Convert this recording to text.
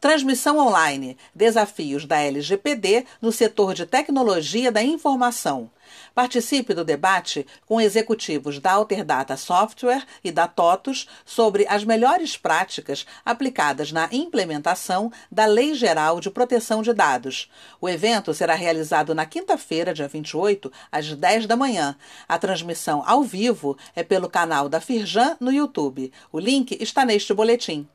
Transmissão online: Desafios da LGPD no setor de tecnologia da informação. Participe do debate com executivos da Alterdata Software e da TOTUS sobre as melhores práticas aplicadas na implementação da Lei Geral de Proteção de Dados. O evento será realizado na quinta-feira, dia 28, às 10 da manhã. A transmissão ao vivo é pelo canal da Firjan no YouTube. O link está neste boletim.